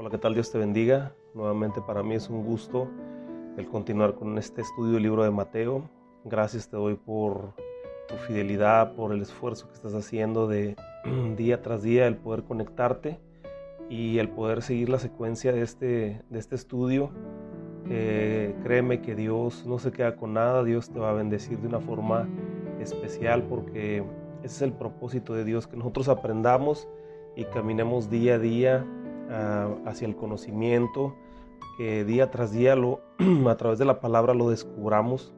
Hola, ¿qué tal? Dios te bendiga. Nuevamente para mí es un gusto el continuar con este estudio del libro de Mateo. Gracias te doy por tu fidelidad, por el esfuerzo que estás haciendo de día tras día, el poder conectarte y el poder seguir la secuencia de este, de este estudio. Eh, créeme que Dios no se queda con nada, Dios te va a bendecir de una forma especial porque ese es el propósito de Dios, que nosotros aprendamos y caminemos día a día ah, hacia el conocimiento, que día tras día lo, a través de la palabra lo descubramos.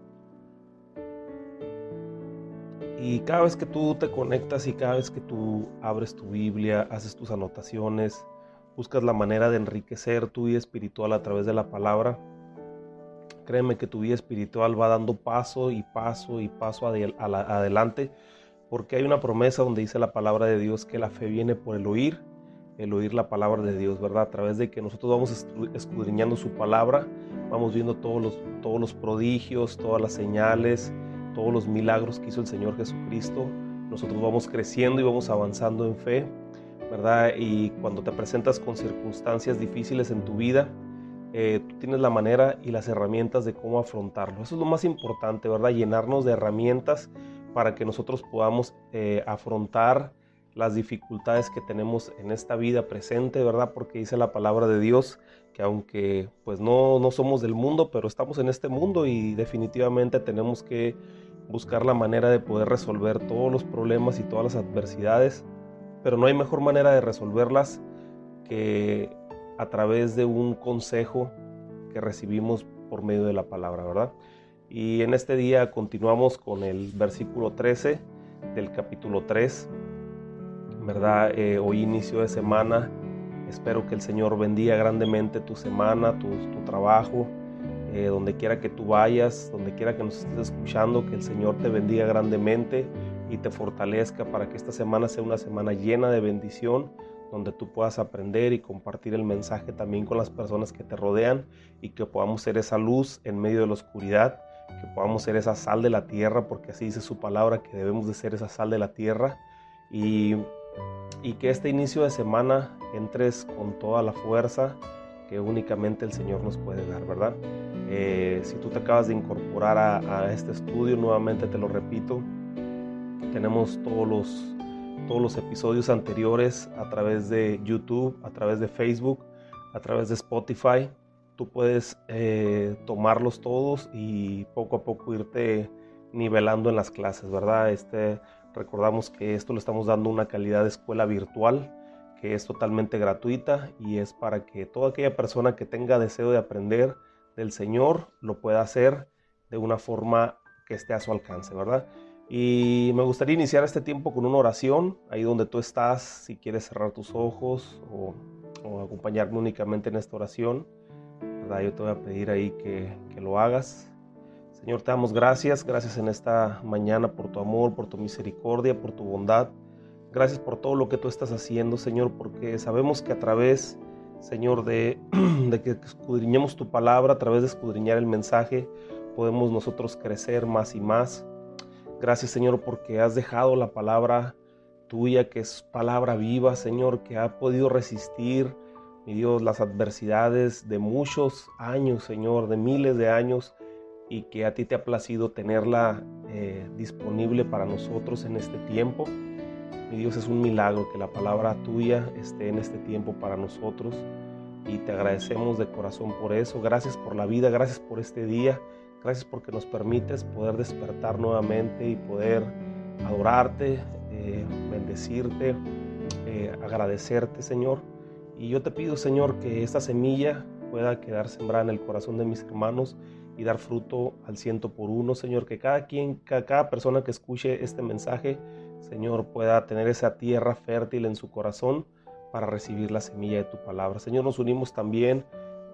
Y cada vez que tú te conectas y cada vez que tú abres tu Biblia, haces tus anotaciones, buscas la manera de enriquecer tu vida espiritual a través de la palabra, créeme que tu vida espiritual va dando paso y paso y paso adelante porque hay una promesa donde dice la palabra de Dios que la fe viene por el oír, el oír la palabra de Dios, ¿verdad? A través de que nosotros vamos escudriñando su palabra, vamos viendo todos los, todos los prodigios, todas las señales, todos los milagros que hizo el Señor Jesucristo. Nosotros vamos creciendo y vamos avanzando en fe, ¿verdad? Y cuando te presentas con circunstancias difíciles en tu vida, eh, tú tienes la manera y las herramientas de cómo afrontarlo. Eso es lo más importante, ¿verdad? Llenarnos de herramientas para que nosotros podamos eh, afrontar las dificultades que tenemos en esta vida presente, ¿verdad? Porque dice la palabra de Dios que aunque pues no, no somos del mundo, pero estamos en este mundo y definitivamente tenemos que buscar la manera de poder resolver todos los problemas y todas las adversidades, pero no hay mejor manera de resolverlas que a través de un consejo que recibimos por medio de la palabra, ¿verdad? Y en este día continuamos con el versículo 13 del capítulo 3, ¿verdad? Eh, hoy inicio de semana. Espero que el Señor bendiga grandemente tu semana, tu, trabajo, eh, donde quiera que tú vayas, donde quiera que nos estés escuchando, que el Señor te bendiga grandemente y te fortalezca para que esta semana sea una semana llena de bendición, donde tú puedas aprender y compartir el mensaje también con las personas que te rodean y que podamos ser esa luz en medio de la oscuridad que podamos ser esa sal de la tierra, porque así dice su palabra, que debemos de ser esa sal de la tierra. Y, y que este inicio de semana entres con toda la fuerza que únicamente el Señor nos puede dar, ¿verdad? Eh, si tú te acabas de incorporar a, este estudio, nuevamente te lo repito, tenemos todos los, todos los episodios anteriores a través de YouTube, a través de Facebook, a través de Spotify tú puedes eh, tomarlos todos y poco a poco irte nivelando en las clases, ¿verdad? Este, recordamos que esto le estamos dando una calidad de escuela virtual que es totalmente gratuita y es para que toda aquella persona que tenga deseo de aprender del Señor lo pueda hacer de una forma que esté a su alcance, ¿verdad? Y me gustaría iniciar este tiempo con una oración, ahí donde tú estás, si quieres cerrar tus ojos o, acompañarme únicamente en esta oración. Yo te voy a pedir ahí que lo hagas. Señor, te damos gracias, gracias en esta mañana por tu amor, por tu misericordia, por tu bondad. Gracias por todo lo que tú estás haciendo, Señor, porque sabemos que a través, Señor, de, de, que escudriñemos tu palabra, a través de escudriñar el mensaje, podemos nosotros crecer más y más. Gracias, Señor, porque has dejado la palabra tuya, que es palabra viva, Señor, que ha podido resistir mi Dios, las adversidades de muchos años, Señor, de miles de años, y que a ti te ha placido tenerla eh, disponible para nosotros en este tiempo. Mi Dios, es un milagro que la palabra tuya esté en este tiempo para nosotros y te agradecemos de corazón por eso. Gracias por la vida, gracias por este día, gracias porque nos permites poder despertar nuevamente y poder adorarte, eh, bendecirte, eh, agradecerte, Señor. Y yo te pido, Señor, que esta semilla pueda quedar sembrada en el corazón de mis hermanos y dar fruto al ciento por uno, Señor, que cada quien, cada persona que escuche este mensaje, Señor, pueda tener esa tierra fértil en su corazón para recibir la semilla de tu palabra. Señor, nos unimos también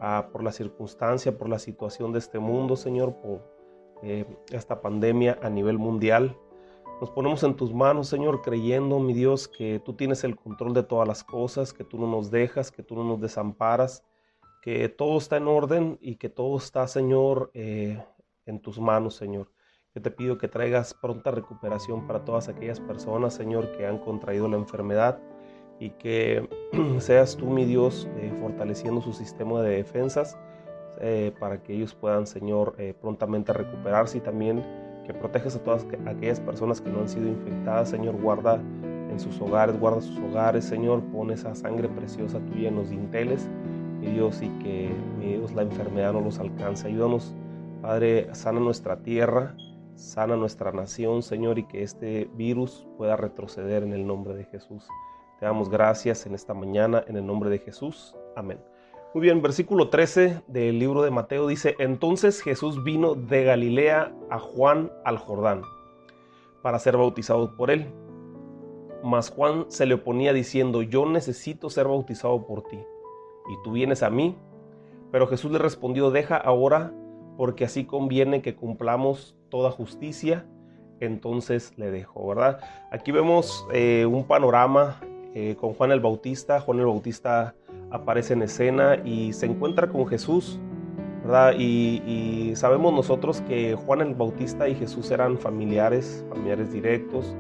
ah, por la circunstancia, por la situación de este mundo, Señor, por eh, esta pandemia a nivel mundial. Nos ponemos en tus manos, Señor, creyendo, mi Dios, que tú tienes el control de todas las cosas, que tú no nos dejas, que tú no nos desamparas, que todo está en orden y que todo está, Señor, eh, en tus manos, Señor. Yo te pido que traigas pronta recuperación para todas aquellas personas, Señor, que han contraído la enfermedad, y que seas tú, mi Dios, eh, fortaleciendo su sistema de defensas eh, para que ellos puedan, Señor, prontamente recuperarse y también que protejas a todas aquellas personas que no han sido infectadas, Señor, guarda en sus hogares, guarda sus hogares, Señor, pon esa sangre preciosa tuya en los dinteles, mi Dios, y que, mi Dios, la enfermedad no los alcance. Ayúdanos, Padre, sana nuestra tierra, sana nuestra nación, Señor, y que este virus pueda retroceder en el nombre de Jesús. Te damos gracias en esta mañana, en el nombre de Jesús. Amén. Muy bien, versículo 13 del libro de Mateo dice, entonces Jesús vino de Galilea a Juan al Jordán para ser bautizado por él. Mas Juan se le oponía diciendo, yo necesito ser bautizado por ti, y tú vienes a mí. Pero Jesús le respondió, deja ahora, porque así conviene que cumplamos toda justicia. Entonces le dejó, ¿verdad? Aquí vemos eh, un panorama eh, con Juan el Bautista. Juan el Bautista aparece en escena y se encuentra con Jesús, ¿verdad? Y, sabemos nosotros que Juan el Bautista y Jesús eran familiares, familiares directos,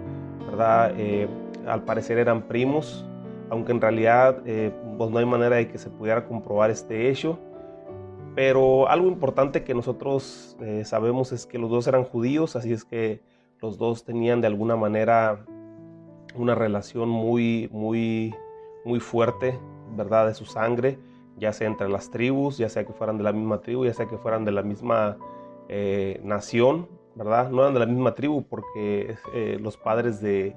¿verdad? Eh, al parecer eran primos, aunque en realidad eh, pues no hay manera de que se pudiera comprobar este hecho. Pero algo importante que nosotros eh, sabemos es que los dos eran judíos, así es que los dos tenían de alguna manera una relación muy, muy, muy fuerte ¿verdad? De su sangre, ya sea entre las tribus, ya sea que fueran de la misma tribu, ya sea que fueran de la misma eh, nación, ¿verdad? No eran de la misma tribu porque los, padres de,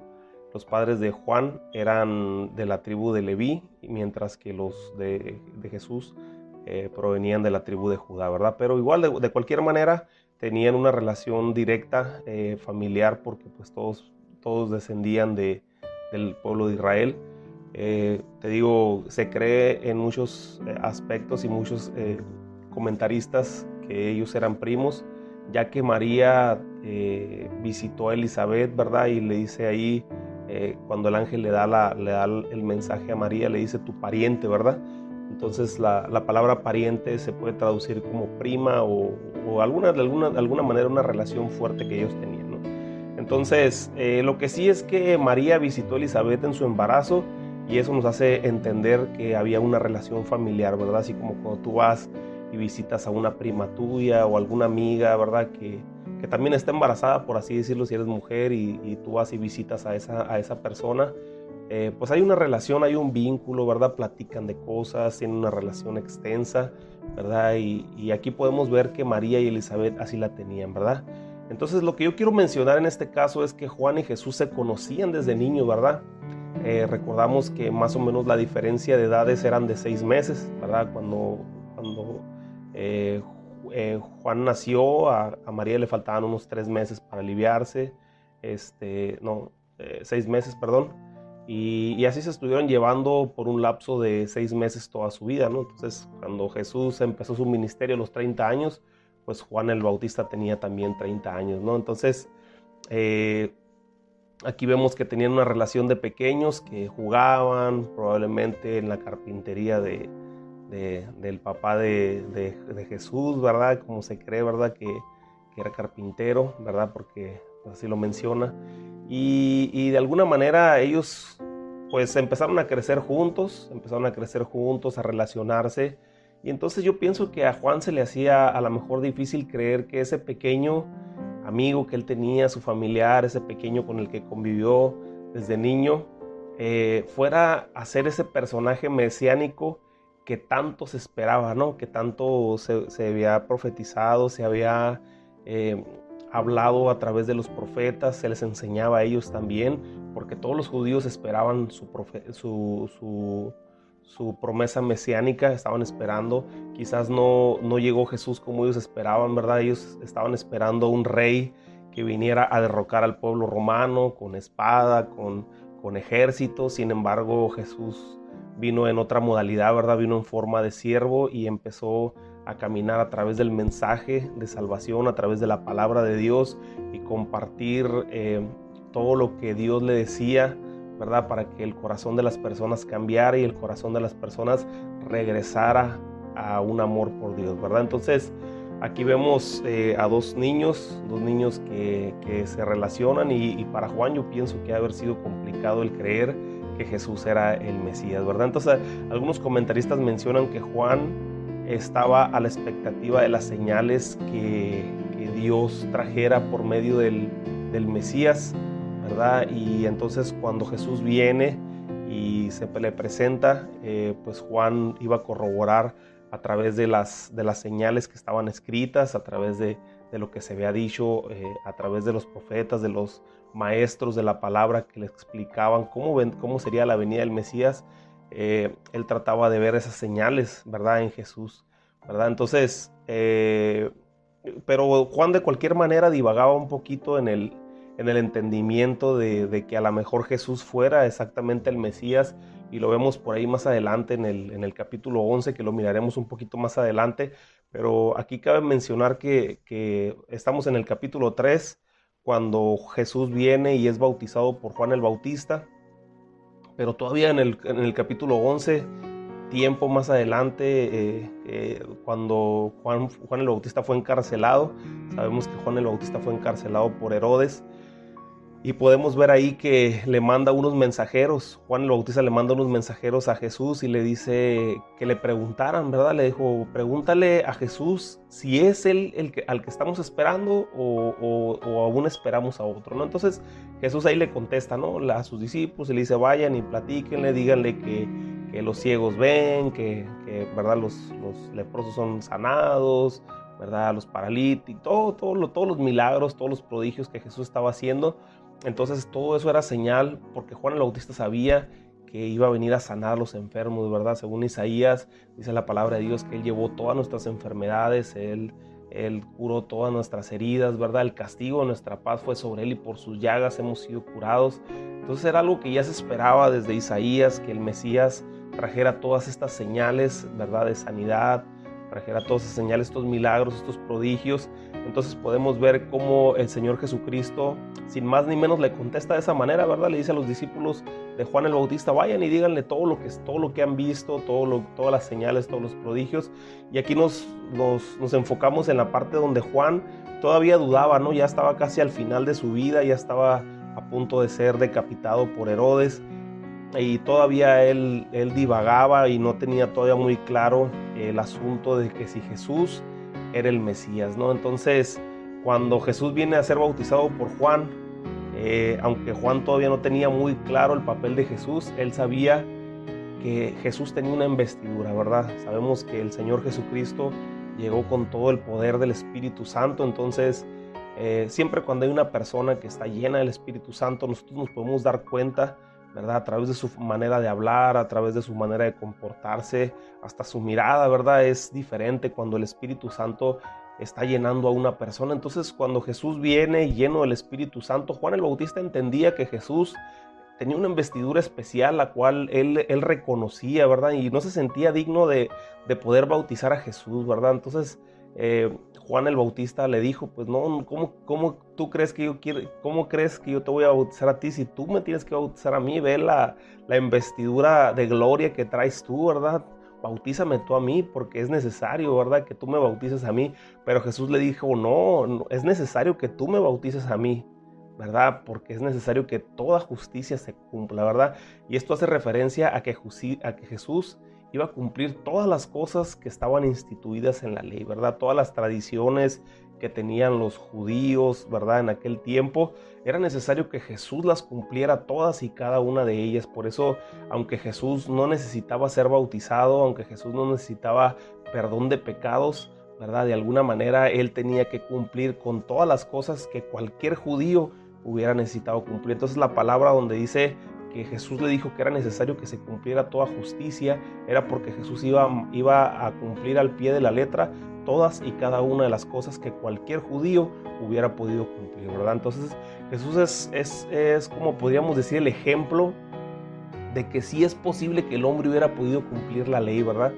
los padres de Juan eran de la tribu de Leví, mientras que los de, Jesús eh, provenían de la tribu de Judá, ¿verdad? Pero igual, de, cualquier manera, tenían una relación directa, familiar, porque pues todos, todos descendían de, del pueblo de Israel. Eh, te digo, se cree en muchos eh, aspectos y muchos eh, comentaristas que ellos eran primos, ya que María visitó a Elizabeth, ¿verdad? Y le dice ahí, cuando el ángel le da, la, le da el mensaje a María, le dice tu pariente, ¿verdad? Entonces la, la palabra pariente se puede traducir como prima o, alguna, de, alguna, de alguna manera una relación fuerte que ellos tenían, ¿no? Entonces, lo que sí es que María visitó a Elizabeth en su embarazo, y eso nos hace entender que había una relación familiar, ¿verdad? Así como cuando tú vas y visitas a una prima tuya o alguna amiga, ¿verdad? Que, que también está embarazada, por así decirlo, si eres mujer y, tú vas y visitas a esa, a esa persona, eh, pues hay una relación, hay un vínculo, ¿verdad? Platican de cosas, tienen una relación extensa, ¿verdad? Y, aquí podemos ver que María y Elizabeth así la tenían, ¿verdad? Entonces lo que yo quiero mencionar en este caso es que Juan y Jesús se conocían desde niños, ¿verdad? Eh, recordamos que más o menos la diferencia de edades eran de seis meses, ¿verdad? Cuando, cuando eh, eh, Juan nació, a, María le faltaban unos tres meses para aliviarse, este, no, seis meses, perdón. Y, así se estuvieron llevando por un lapso de seis meses toda su vida, ¿no? Entonces, cuando Jesús empezó su ministerio a los 30 años, pues Juan el Bautista tenía también 30 años, ¿no? Entonces, Aquí vemos que tenían una relación de pequeños que jugaban probablemente en la carpintería de, del papá de, Jesús, ¿verdad? Como se cree, ¿verdad? Que, era carpintero, ¿verdad? Porque así lo menciona. Y, de alguna manera ellos pues empezaron a crecer juntos, empezaron a crecer juntos, a relacionarse. Y entonces yo pienso que a Juan se le hacía a lo mejor difícil creer que ese pequeño amigo que él tenía, su familiar, ese pequeño con el que convivió desde niño, eh, fuera a ser ese personaje mesiánico que tanto se esperaba, ¿no? que tanto se, había profetizado, se había eh, hablado a través de los profetas, se les enseñaba a ellos también, porque todos los judíos esperaban su, su su promesa mesiánica, estaban esperando, quizás no, no llegó Jesús como ellos esperaban, ¿verdad? Ellos estaban esperando un rey que viniera a derrocar al pueblo romano con espada, con, con ejército, sin embargo Jesús vino en otra modalidad, ¿verdad? Vino en forma de siervo y empezó a caminar a través del mensaje de salvación, a través de la palabra de Dios y compartir eh, todo lo que Dios le decía ¿verdad? Para que el corazón de las personas cambiara y el corazón de las personas regresara a un amor por Dios, ¿verdad? Entonces, aquí vemos eh, a dos niños, dos niños que, se relacionan y, para Juan yo pienso que ha haber sido complicado el creer que Jesús era el Mesías, ¿verdad? Entonces algunos comentaristas mencionan que Juan estaba a la expectativa de las señales que, Dios trajera por medio del, del Mesías, ¿verdad? Y entonces cuando Jesús viene y se le presenta, eh, pues Juan iba a corroborar a través de las, de las señales que estaban escritas, a través de, de lo que se había dicho, eh, a través de los profetas, de los maestros de la palabra que le explicaban cómo, cómo sería la venida del Mesías. Eh, él trataba de ver esas señales, ¿verdad? En Jesús, ¿verdad? Entonces, pero Juan de cualquier manera divagaba un poquito en el, en el entendimiento de, que a lo mejor Jesús fuera exactamente el Mesías y lo vemos por ahí más adelante en el, en el capítulo 11 que lo miraremos un poquito más adelante, pero aquí cabe mencionar que, que estamos en el capítulo 3 cuando Jesús viene y es bautizado por Juan el Bautista, pero todavía en el, capítulo 11 tiempo más adelante, eh, eh, cuando Juan, Juan el Bautista fue encarcelado, sabemos que Juan el Bautista fue encarcelado por Herodes, y podemos ver ahí que le manda unos mensajeros, Juan el Bautista le manda unos mensajeros a Jesús y le dice que le preguntaran, ¿verdad? Le dijo, pregúntale a Jesús si es él el que, al que estamos esperando o, aún esperamos a otro, ¿no? Entonces Jesús ahí le contesta, ¿no? A sus discípulos y le dice, vayan y platíquenle, díganle que, los ciegos ven, que, ¿verdad? Los, los leprosos son sanados, ¿verdad? Los paralíticos, todo, todo, todos los milagros, todos los prodigios que Jesús estaba haciendo entonces todo eso era señal porque Juan el Bautista sabía que iba a venir a sanar los enfermos, ¿verdad? Según Isaías, dice la palabra de Dios que Él llevó todas nuestras enfermedades, Él, él curó todas nuestras heridas, ¿verdad? El castigo de nuestra paz fue sobre Él y por sus llagas hemos sido curados. Entonces era algo que ya se esperaba desde Isaías, que el Mesías trajera todas estas señales, ¿verdad? De sanidad, trajera todas esas señales, estos milagros, estos prodigios. Entonces podemos ver cómo el Señor Jesucristo, sin más ni menos, le contesta de esa manera, ¿verdad? Le dice a los discípulos de Juan el Bautista, vayan y díganle todo lo que, todo lo que han visto, todo todas las señales, todos los prodigios. Y aquí nos, nos, nos enfocamos en la parte donde Juan todavía dudaba, ¿no? Ya estaba casi al final de su vida, ya estaba a punto de ser decapitado por Herodes y todavía él, él divagaba y no tenía todavía muy claro el asunto de que si Jesús era el Mesías, ¿no? Entonces, cuando Jesús viene a ser bautizado por Juan, eh, aunque Juan todavía no tenía muy claro el papel de Jesús, él sabía que Jesús tenía una investidura, ¿verdad? Sabemos que el Señor Jesucristo llegó con todo el poder del Espíritu Santo, entonces eh, siempre cuando hay una persona que está llena del Espíritu Santo, nosotros nos podemos dar cuenta ¿verdad? A través de su manera de hablar, a través de su manera de comportarse, hasta su mirada, ¿verdad? Es diferente cuando el Espíritu Santo está llenando a una persona. Entonces, cuando Jesús viene lleno del Espíritu Santo, Juan el Bautista entendía que Jesús tenía una investidura especial, la cual él, él reconocía, ¿verdad? Y no se sentía digno de, de poder bautizar a Jesús, ¿verdad? Entonces, eh, Juan el Bautista le dijo, pues no, ¿cómo, cómo tú crees que yo quiero, cómo crees que yo te voy a bautizar a ti si tú me tienes que bautizar a mí? Ve la, la investidura de gloria que traes tú, ¿verdad? Bautízame tú a mí porque es necesario, ¿verdad? Que tú me bautices a mí. Pero Jesús le dijo, no, no es necesario que tú me bautices a mí. ¿verdad? Porque es necesario que toda justicia se cumpla, ¿verdad? Y esto hace referencia a que, a que Jesús iba a cumplir todas las cosas que estaban instituidas en la ley, ¿verdad? Todas las tradiciones que tenían los judíos, ¿verdad? En aquel tiempo, era necesario que Jesús las cumpliera todas y cada una de ellas. Por eso, aunque Jesús no necesitaba ser bautizado, aunque Jesús no necesitaba perdón de pecados, ¿verdad? De alguna manera él tenía que cumplir con todas las cosas que cualquier judío hubiera necesitado cumplir. Entonces la palabra donde dice que Jesús le dijo que era necesario que se cumpliera toda justicia, era porque Jesús iba, iba a cumplir al pie de la letra todas y cada una de las cosas que cualquier judío hubiera podido cumplir, ¿verdad? Entonces Jesús es, es, es como podríamos decir el ejemplo de que sí es posible que el hombre hubiera podido cumplir la ley, ¿verdad?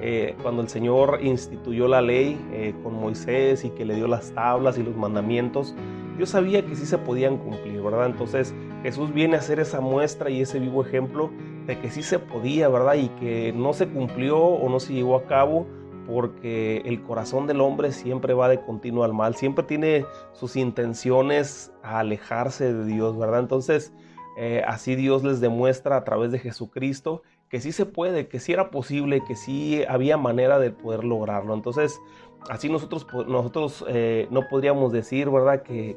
Eh, cuando el Señor instituyó la ley eh, con Moisés y que le dio las tablas y los mandamientos, yo sabía que sí se podían cumplir, ¿verdad? Entonces Jesús viene a ser esa muestra y ese vivo ejemplo de que sí se podía, ¿verdad? Y que no se cumplió o no se llevó a cabo porque el corazón del hombre siempre va de continuo al mal, siempre tiene sus intenciones a alejarse de Dios, ¿verdad? Entonces, eh, así Dios les demuestra a través de Jesucristo que sí se puede, que sí era posible, que sí había manera de poder lograrlo. Entonces, así nosotros, nosotros eh, no podríamos decir, ¿verdad?, que,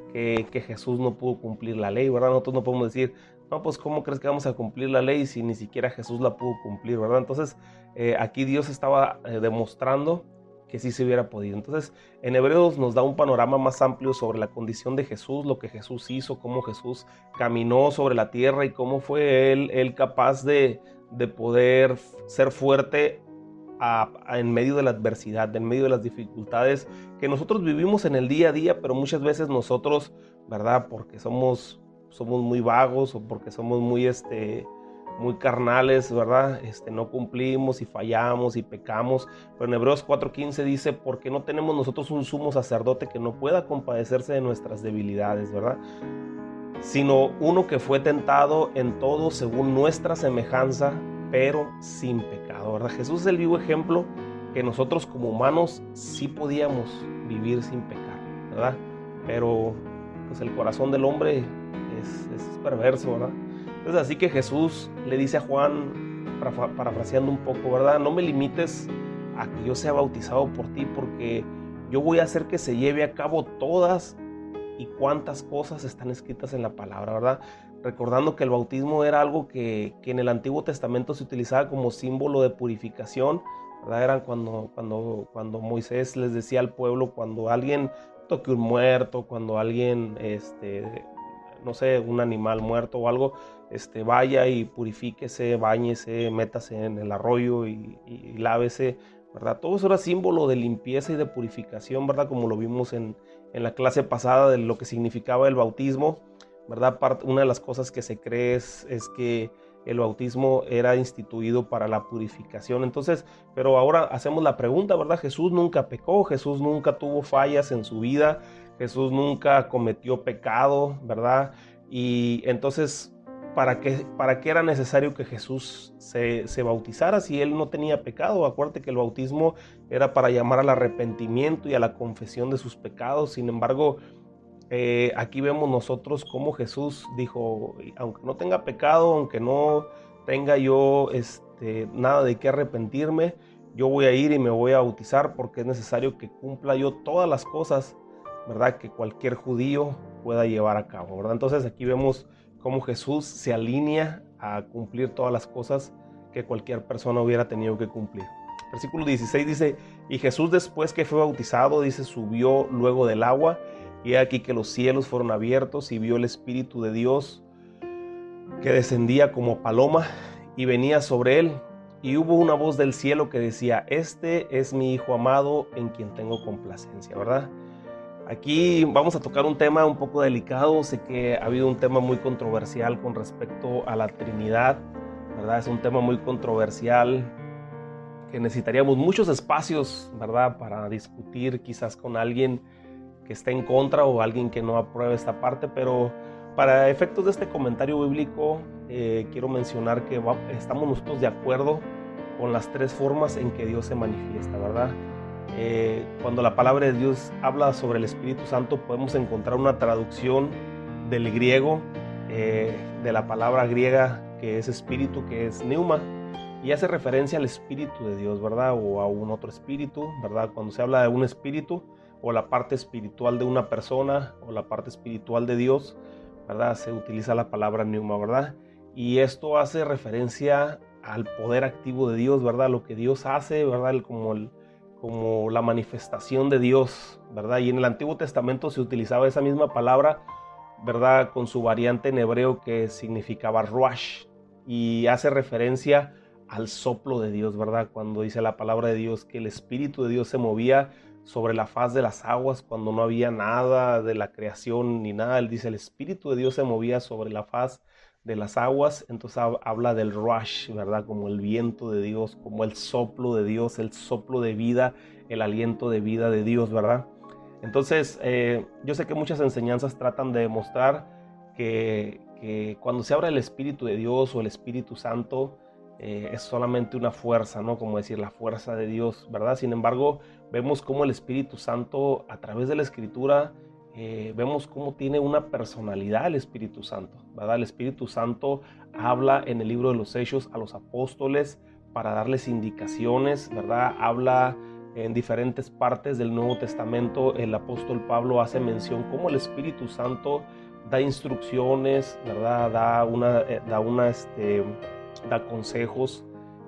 que, Jesús no pudo cumplir la ley, ¿verdad? Nosotros no podemos decir, no, pues ¿cómo crees que vamos a cumplir la ley si ni siquiera Jesús la pudo cumplir, ¿verdad? Entonces, eh, aquí Dios estaba demostrando que sí se hubiera podido. Entonces, en Hebreos nos da un panorama más amplio sobre la condición de Jesús, lo que Jesús hizo, cómo Jesús caminó sobre la tierra y cómo fue él, él capaz de, poder ser fuerte en medio de la adversidad, en medio de las dificultades que nosotros vivimos en el día a día, pero muchas veces nosotros, ¿verdad? Porque somos, somos muy vagos o porque somos muy, este, muy carnales, ¿verdad? Este, no cumplimos y fallamos y pecamos. Pero en Hebreos 4:15 dice, porque no tenemos nosotros un sumo sacerdote que no pueda compadecerse de nuestras debilidades, ¿verdad? Sino uno que fue tentado en todo según nuestra semejanza, pero sin pecado, ¿verdad? Jesús es el vivo ejemplo que nosotros como humanos sí podíamos vivir sin pecar, ¿verdad? Pero pues el corazón del hombre es, perverso, ¿verdad? Entonces así que Jesús le dice a Juan, parafraseando un poco, ¿verdad? No me limites a que yo sea bautizado por ti porque yo voy a hacer que se lleve a cabo todas y cuántas cosas están escritas en la palabra, ¿verdad? Recordando que el bautismo era algo que, en el Antiguo Testamento se utilizaba como símbolo de purificación, ¿verdad? Eran cuando, cuando, cuando Moisés les decía al pueblo, cuando alguien toque un muerto, cuando alguien este, no sé, un animal muerto o algo, este, vaya y purifíquese, bañese, métase en el arroyo y, lávese, ¿verdad? Todo eso era símbolo de limpieza y de purificación, ¿verdad? Como lo vimos en, la clase pasada de lo que significaba el bautismo, ¿verdad? una de las cosas que se cree es, es que el bautismo era instituido para la purificación. Entonces, pero ahora hacemos la pregunta, ¿verdad? Jesús nunca pecó, Jesús nunca tuvo fallas en su vida, Jesús nunca cometió pecado, ¿verdad? Y entonces, ¿para qué, para qué era necesario que Jesús se, bautizara si él no tenía pecado? Acuérdate que el bautismo era para llamar al arrepentimiento y a la confesión de sus pecados. Sin embargo, eh, aquí vemos nosotros cómo Jesús dijo, aunque no tenga pecado, aunque no tenga yo este, nada de qué arrepentirme, yo voy a ir y me voy a bautizar porque es necesario que cumpla yo todas las cosas ¿verdad? Que cualquier judío pueda llevar a cabo, ¿verdad? Entonces aquí vemos cómo Jesús se alinea a cumplir todas las cosas que cualquier persona hubiera tenido que cumplir. Versículo 16 dice, y Jesús después que fue bautizado, dice, subió luego del agua, y aquí que los cielos fueron abiertos y vio el Espíritu de Dios que descendía como paloma y venía sobre él. Y hubo una voz del cielo que decía, este es mi Hijo amado en quien tengo complacencia, ¿verdad? Aquí vamos a tocar un tema un poco delicado, sé que ha habido un tema muy controversial con respecto a la Trinidad, ¿verdad? Es un tema muy controversial que necesitaríamos muchos espacios, ¿verdad? Para discutir quizás con alguien que esté en contra o alguien que no apruebe esta parte, pero para efectos de este comentario bíblico eh, quiero mencionar que estamos nosotros de acuerdo con las tres formas en que Dios se manifiesta, ¿verdad? Eh, cuando la palabra de Dios habla sobre el Espíritu Santo, podemos encontrar una traducción del griego, eh, de la palabra griega que es espíritu, que es neuma, y hace referencia al Espíritu de Dios, ¿verdad? O a un otro espíritu, ¿verdad? Cuando se habla de un espíritu, o la parte espiritual de una persona, o la parte espiritual de Dios, ¿verdad? Se utiliza la palabra neuma, ¿verdad? Y esto hace referencia al poder activo de Dios, ¿verdad? Lo que Dios hace, ¿verdad? Como el, como la manifestación de Dios, ¿verdad? Y en el Antiguo Testamento se utilizaba esa misma palabra, ¿verdad? Con su variante en hebreo que significaba ruach y hace referencia al soplo de Dios, ¿verdad? Cuando dice la palabra de Dios que el Espíritu de Dios se movía sobre la faz de las aguas cuando no había nada de la creación ni nada. Él dice, el Espíritu de Dios se movía sobre la faz de las aguas, entonces habla del rush, ¿verdad? Como el viento de Dios, como el soplo de Dios, el soplo de vida, el aliento de vida de Dios, ¿verdad? Entonces, eh, yo sé que muchas enseñanzas tratan de demostrar que, cuando se abre el Espíritu de Dios o el Espíritu Santo, eh, es solamente una fuerza, ¿no? Como decir, la fuerza de Dios, ¿verdad? Sin embargo, vemos cómo el Espíritu Santo, a través de la Escritura, eh, vemos cómo tiene una personalidad el Espíritu Santo, ¿verdad? El Espíritu Santo habla en el libro de los Hechos a los apóstoles para darles indicaciones, ¿verdad? Habla en diferentes partes del Nuevo Testamento, el apóstol Pablo hace mención cómo el Espíritu Santo da instrucciones, ¿verdad? Da, una, eh, da, una, este, da consejos,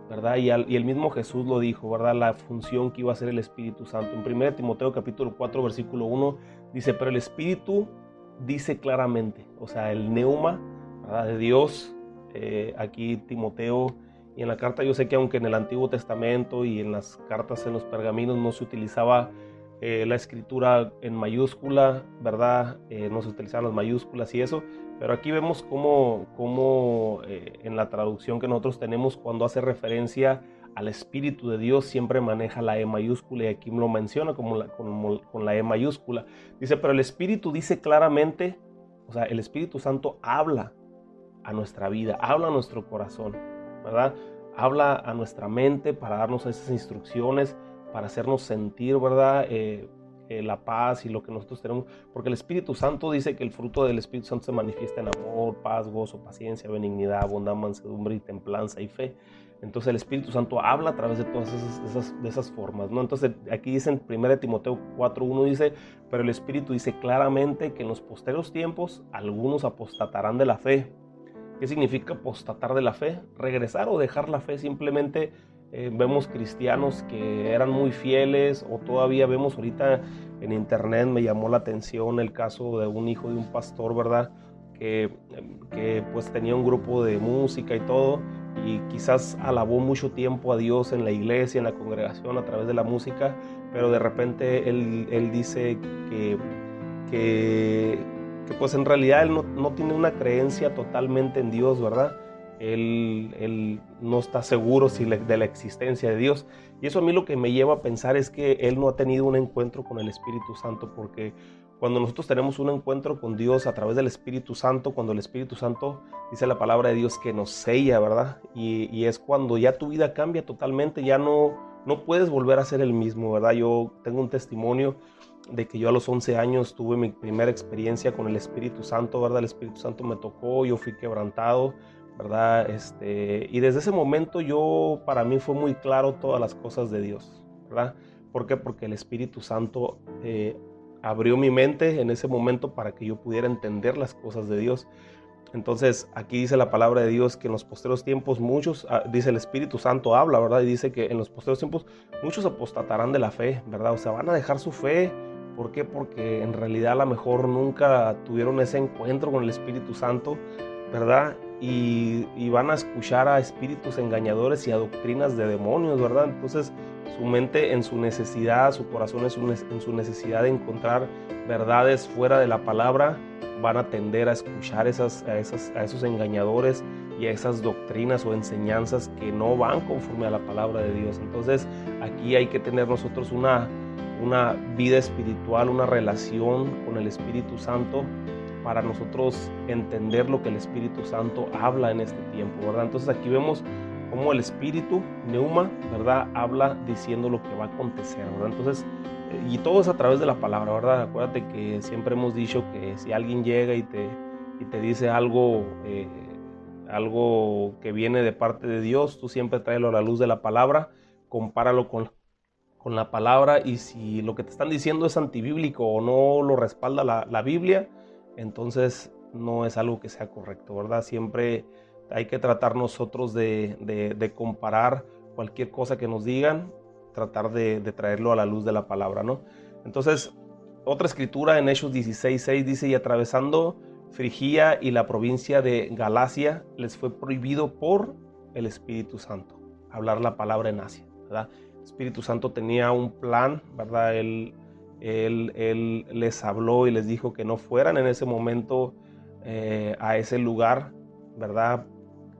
¿verdad? Y, el mismo Jesús lo dijo, ¿verdad? La función que iba a hacer el Espíritu Santo. En 1 Timoteo capítulo 4, versículo 1, dice, pero el Espíritu dice claramente, o sea, el neuma de Dios, eh, aquí Timoteo y en la carta yo sé que aunque en el Antiguo Testamento y en las cartas en los pergaminos no se utilizaba eh, la escritura en mayúscula, ¿verdad? Eh, no se utilizaban las mayúsculas y eso, pero aquí vemos cómo, cómo en la traducción que nosotros tenemos cuando hace referencia al Espíritu de Dios siempre maneja la E mayúscula y aquí lo menciona con la E mayúscula. Dice, pero el Espíritu dice claramente, o sea, el Espíritu Santo habla a nuestra vida, habla a nuestro corazón. ¿verdad? Habla a nuestra mente para darnos esas instrucciones, para hacernos sentir, ¿verdad? Eh, eh, la paz y lo que nosotros tenemos. Porque el Espíritu Santo dice que el fruto del Espíritu Santo se manifiesta en amor, paz, gozo, paciencia, benignidad, bondad, mansedumbre y templanza y fe. Entonces el Espíritu Santo habla a través de todas esas, formas, ¿no? Entonces aquí dice en 1 Timoteo 4.1 dice, pero el Espíritu dice claramente que en los posteriores tiempos algunos apostatarán de la fe ¿Qué significa apostatar de la fe? Regresar o dejar la fe. Simplemente eh, vemos cristianos que eran muy fieles o todavía vemos ahorita en internet, me llamó la atención el caso de un hijo de un pastor, ¿verdad? Que, que pues tenía un grupo de música y todo y quizás alabó mucho tiempo a Dios en la iglesia, en la congregación a través de la música, pero de repente él, él dice que, que pues en realidad él no, tiene una creencia totalmente en Dios, ¿verdad? Él, él no está seguro si de la existencia de Dios. Y eso a mí lo que me lleva a pensar es que él no ha tenido un encuentro con el Espíritu Santo, porque cuando nosotros tenemos un encuentro con Dios a través del Espíritu Santo, cuando el Espíritu Santo dice la palabra de Dios que nos sella, ¿verdad? Y, y es cuando ya tu vida cambia totalmente, ya no, no puedes volver a ser el mismo, ¿verdad? Yo tengo un testimonio de que yo a los 11 años tuve mi primera experiencia con el Espíritu Santo, ¿verdad? El Espíritu Santo me tocó, yo fui quebrantado, ¿verdad? Este, y desde ese momento yo, para mí fue muy claro todas las cosas de Dios, ¿verdad? ¿Por qué? Porque el Espíritu Santo eh, abrió mi mente en ese momento para que yo pudiera entender las cosas de Dios. Entonces, aquí dice la palabra de Dios que en los posteros tiempos muchos, ah, dice el Espíritu Santo habla, ¿verdad? Y dice que en los posteros tiempos muchos apostatarán de la fe, ¿verdad? O sea, van a dejar su fe, ¿Por qué? Porque en realidad a lo mejor nunca tuvieron ese encuentro con el Espíritu Santo, ¿verdad? Y, van a escuchar a espíritus engañadores y a doctrinas de demonios, ¿verdad? Entonces su mente en su necesidad, su corazón en su necesidad de encontrar verdades fuera de la palabra, van a tender a escuchar a, esos engañadores y a esas doctrinas o enseñanzas que no van conforme a la palabra de Dios. Entonces aquí hay que tener nosotros una vida espiritual, una relación con el Espíritu Santo para nosotros entender lo que el Espíritu Santo habla en este tiempo, ¿verdad? Entonces aquí vemos cómo el Espíritu, Neuma, ¿verdad? Habla diciendo lo que va a acontecer, ¿verdad? Entonces, eh, y todo es a través de la palabra, ¿verdad? Acuérdate que siempre hemos dicho que si alguien llega y te, y te dice algo, eh, algo que viene de parte de Dios, tú siempre tráelo a la luz de la palabra, compáralo con con la palabra y si lo que te están diciendo es antibíblico o no lo respalda la, Biblia, entonces no es algo que sea correcto, ¿verdad? Siempre hay que tratar nosotros de, comparar cualquier cosa que nos digan, tratar de, traerlo a la luz de la palabra, ¿no? Entonces, otra escritura en Hechos 16.6 dice, y atravesando Frigia y la provincia de Galacia, les fue prohibido por el Espíritu Santo hablar la palabra en Asia, ¿verdad? Espíritu Santo tenía un plan, ¿verdad? Él, él, les habló y les dijo que no fueran en ese momento eh, a ese lugar, ¿verdad?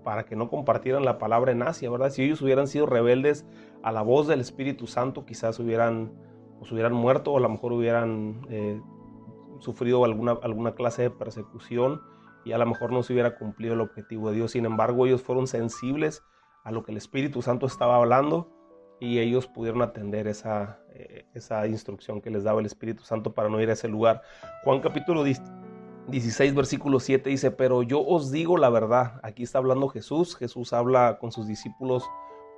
Para que no compartieran la palabra en Asia, ¿verdad? Si ellos hubieran sido rebeldes a la voz del Espíritu Santo, quizás hubieran, pues, hubieran muerto o a lo mejor hubieran eh, sufrido alguna, alguna clase de persecución y a lo mejor no se hubiera cumplido el objetivo de Dios. Sin embargo, ellos fueron sensibles a lo que el Espíritu Santo estaba hablando y ellos pudieron atender esa, eh, esa instrucción que les daba el Espíritu Santo para no ir a ese lugar. Juan capítulo 16, versículo 7 dice, pero yo os digo la verdad. Aquí está hablando Jesús. Jesús habla con sus discípulos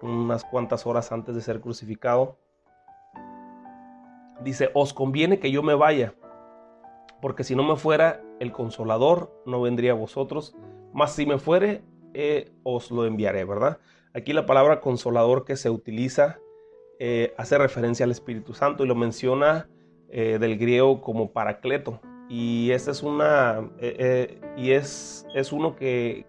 unas cuantas horas antes de ser crucificado. Dice, os conviene que yo me vaya, porque si no me fuera, el consolador no vendría a vosotros, mas si me fuere, eh, os lo enviaré, ¿verdad? Aquí la palabra consolador que se utiliza eh, hace referencia al Espíritu Santo y lo menciona eh, del griego como paracleto. Y esta es una eh, y es, es uno que,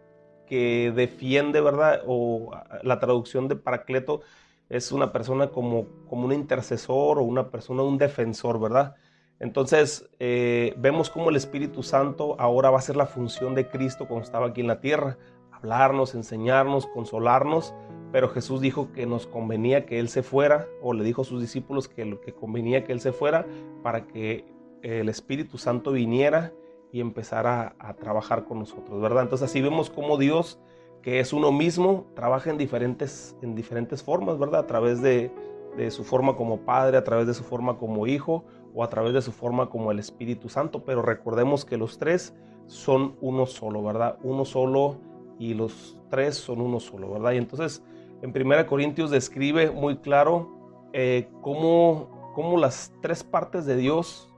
que defiende, ¿verdad? O la traducción de paracleto es una persona como, como un intercesor o una persona, un defensor, ¿verdad? Entonces vemos cómo el Espíritu Santo ahora va a ser la función de Cristo cuando estaba aquí en la tierra hablarnos, enseñarnos, consolarnos, pero Jesús dijo que nos convenía que Él se fuera, o le dijo a sus discípulos que lo que convenía que Él se fuera para que el Espíritu Santo viniera y empezara a, trabajar con nosotros, ¿verdad? Entonces así vemos cómo Dios, que es uno mismo, trabaja en diferentes, en diferentes formas, ¿verdad? A través de, de su forma como Padre, a través de su forma como Hijo o a través de su forma como el Espíritu Santo, pero recordemos que los tres son uno solo, ¿verdad? Uno solo y los tres son uno solo, ¿verdad? Y entonces en 1 Corintios describe muy claro eh, cómo, cómo, las tres partes de Dios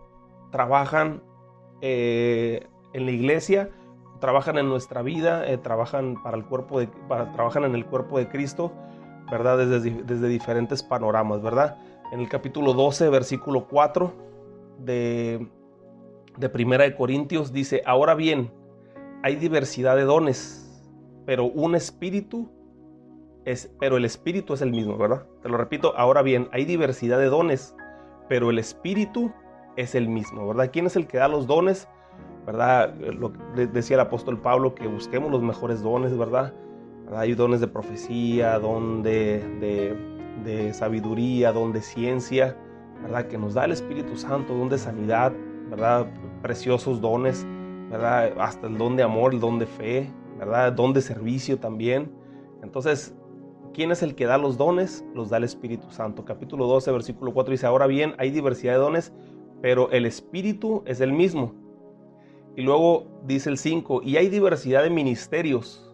trabajan eh, en la iglesia, trabajan en nuestra vida, eh, trabajan para el cuerpo de, trabajan en el cuerpo de Cristo, ¿verdad? Desde, desde diferentes panoramas, ¿verdad? En el capítulo 12, versículo 4 de, de Primera de Corintios dice, ahora bien, hay diversidad de dones pero un espíritu es, pero el espíritu es el mismo, ¿verdad? Te lo repito, ahora bien, hay diversidad de dones, pero el espíritu es el mismo, ¿verdad? ¿Quién es el que da los dones? ¿Verdad? Lo decía el apóstol Pablo que busquemos los mejores dones, ¿verdad? Hay dones de profecía, don de, de, sabiduría, don de ciencia, ¿verdad? Que nos da el Espíritu Santo, don de sanidad, ¿verdad? Preciosos dones, ¿verdad? Hasta el don de amor, el don de fe, ¿verdad? Don de servicio también. Entonces, ¿quién es el que da los dones? Los da el Espíritu Santo. Capítulo 12, versículo 4 dice, ahora bien, hay diversidad de dones, pero el Espíritu es el mismo. Y luego dice el 5, y hay diversidad de ministerios,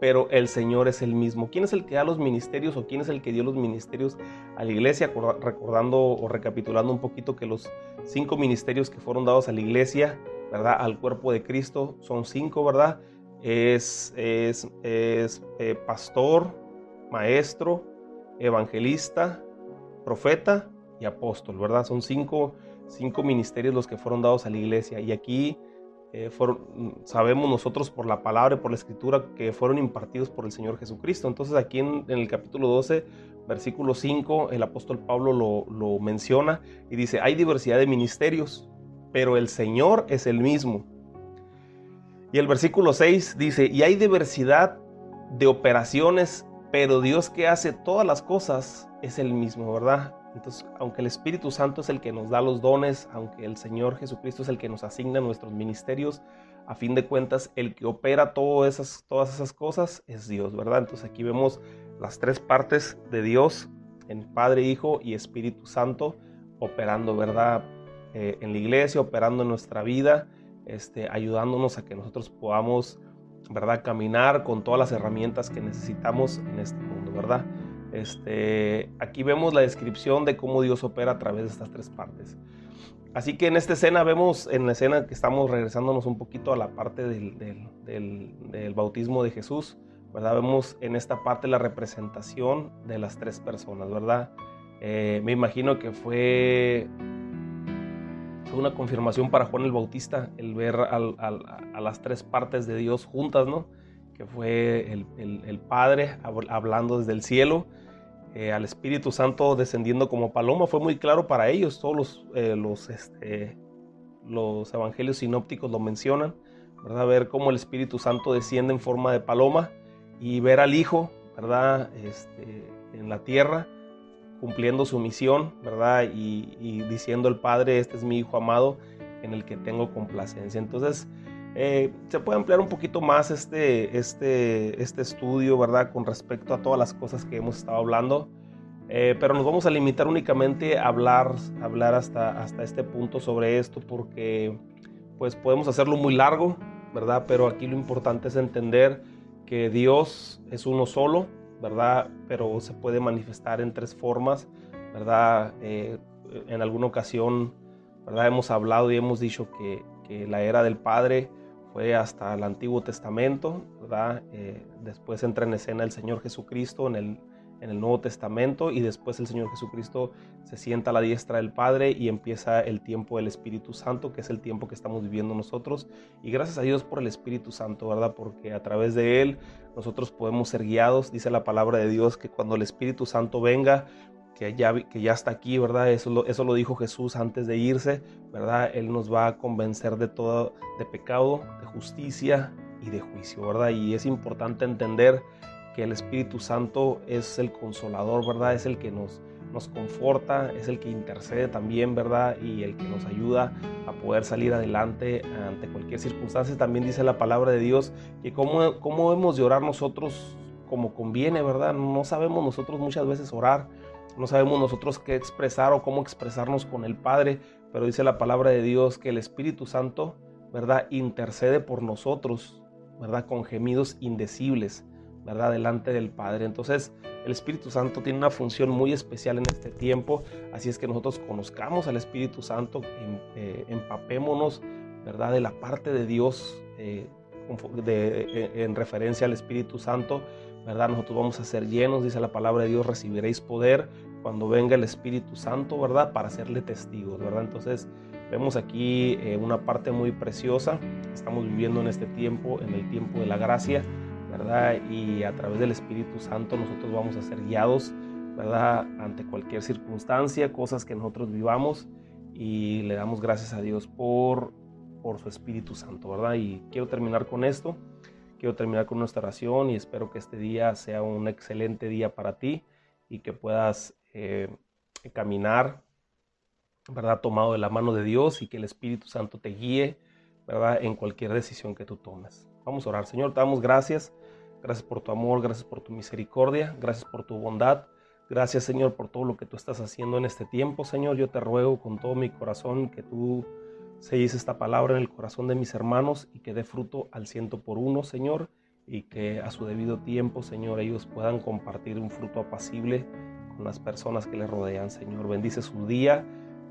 pero el Señor es el mismo. ¿Quién es el que da los ministerios o quién es el que dio los ministerios a la iglesia? Recordando o recapitulando un poquito que los cinco ministerios que fueron dados a la iglesia, ¿verdad? Al cuerpo de Cristo son cinco, ¿verdad? Es, eh, pastor, maestro, evangelista, profeta y apóstol, ¿verdad? Son cinco, cinco, ministerios los que fueron dados a la iglesia. Y aquí eh, sabemos nosotros por la palabra y por la escritura que fueron impartidos por el Señor Jesucristo. Entonces aquí en, el capítulo 12, versículo 5, el apóstol Pablo lo, lo menciona y dice, hay diversidad de ministerios, pero el Señor es el mismo y el versículo 6 dice, y hay diversidad de operaciones, pero Dios que hace todas las cosas es el mismo, ¿verdad? Entonces, aunque el Espíritu Santo es el que nos da los dones, aunque el Señor Jesucristo es el que nos asigna nuestros ministerios, a fin de cuentas, el que opera todas esas, cosas es Dios, ¿verdad? Entonces aquí vemos las tres partes de Dios, en Padre, Hijo y Espíritu Santo, operando, ¿verdad? Eh, en la iglesia, operando en nuestra vida este, ayudándonos a que nosotros podamos, ¿verdad?, caminar con todas las herramientas que necesitamos en este mundo, ¿verdad? Este, aquí vemos la descripción de cómo Dios opera a través de estas tres partes. Así que en esta escena vemos, en la escena que estamos regresándonos un poquito a la parte del, del bautismo de Jesús, ¿verdad? Vemos en esta parte la representación de las tres personas, ¿verdad? Eh, me imagino que fue una confirmación para Juan el Bautista el ver a las tres partes de Dios juntas, ¿no? Que fue el, Padre hablando desde el cielo, eh, al Espíritu Santo descendiendo como paloma. Fue muy claro para ellos, todos los, eh, este, los evangelios sinópticos lo mencionan, ¿verdad? Ver cómo el Espíritu Santo desciende en forma de paloma y ver al Hijo, ¿verdad? Este, en la tierra cumpliendo su misión, ¿verdad? Y, diciendo el Padre, este es mi Hijo amado en el que tengo complacencia. Entonces, eh, se puede ampliar un poquito más este, este, este estudio, ¿verdad? Con respecto a todas las cosas que hemos estado hablando. Eh, pero nos vamos a limitar únicamente a hablar, hablar hasta, hasta este punto sobre esto porque pues podemos hacerlo muy largo, ¿verdad? Pero aquí lo importante es entender que Dios es uno solo, ¿verdad? Pero se puede manifestar en tres formas, ¿verdad? Eh, en alguna ocasión, ¿verdad? Hemos hablado y hemos dicho que, que la era del Padre fue hasta el Antiguo Testamento, ¿verdad? Eh, después entra en escena el Señor Jesucristo en el en el Nuevo Testamento y después el Señor Jesucristo se sienta a la diestra del Padre y empieza el tiempo del Espíritu Santo, que es el tiempo que estamos viviendo nosotros. Y gracias a Dios por el Espíritu Santo, ¿verdad? Porque a través de Él nosotros podemos ser guiados. Dice la palabra de Dios que cuando el Espíritu Santo venga, que ya, que ya está aquí, ¿verdad? Eso lo, eso lo dijo Jesús antes de irse, ¿verdad? Él nos va a convencer de todo, de pecado, de justicia y de juicio, ¿verdad? Y es importante entender que el Espíritu Santo es el consolador, ¿verdad? Es el que nos, nos conforta, es el que intercede también, ¿verdad? Y el que nos ayuda a poder salir adelante ante cualquier circunstancia. También dice la palabra de Dios que cómo, cómo hemos de orar nosotros como conviene, ¿verdad? No sabemos nosotros muchas veces orar, no sabemos nosotros qué expresar o cómo expresarnos con el Padre, pero dice la palabra de Dios que el Espíritu Santo, ¿verdad? Intercede por nosotros, ¿verdad? Con gemidos indecibles. ¿Verdad? Delante del Padre. Entonces, el Espíritu Santo tiene una función muy especial en este tiempo, así es que nosotros conozcamos al Espíritu Santo, eh, empapémonos, ¿verdad? De la parte de Dios eh, eh, en referencia al Espíritu Santo, ¿verdad? Nosotros vamos a ser llenos, dice la palabra de Dios, recibiréis poder cuando venga el Espíritu Santo, ¿verdad? Para serle testigos, ¿verdad? Entonces, vemos aquí una parte muy preciosa. Estamos viviendo en este tiempo, en el tiempo de la gracia, ¿verdad? Y a través del Espíritu Santo nosotros vamos a ser guiados, ¿verdad? Ante cualquier circunstancia, cosas que nosotros vivamos y le damos gracias a Dios por, por su Espíritu Santo, ¿verdad? Y quiero terminar con esto, quiero terminar con nuestra oración y espero que este día sea un excelente día para ti y que puedas eh, caminar, ¿verdad? Tomado de la mano de Dios y que el Espíritu Santo te guíe, ¿verdad? En cualquier decisión que tú tomes. Vamos a orar. Señor, te damos gracias Gracias por tu amor, gracias por tu misericordia, gracias por tu bondad. Gracias Señor por todo lo que tú estás haciendo en este tiempo, Señor. Yo te ruego con todo mi corazón que tú selles esta palabra en el corazón de mis hermanos y que dé fruto al ciento por uno, Señor, y que a su debido tiempo, Señor, ellos puedan compartir un fruto apacible con las personas que les rodean, Señor. Bendice su día,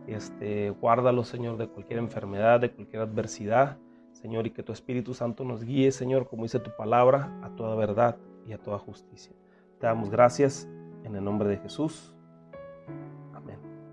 este, guárdalo, Señor, de cualquier enfermedad, de cualquier adversidad. Señor, y que tu Espíritu Santo nos guíe, Señor, como dice tu palabra, a toda verdad y a toda justicia. Te damos gracias en el nombre de Jesús.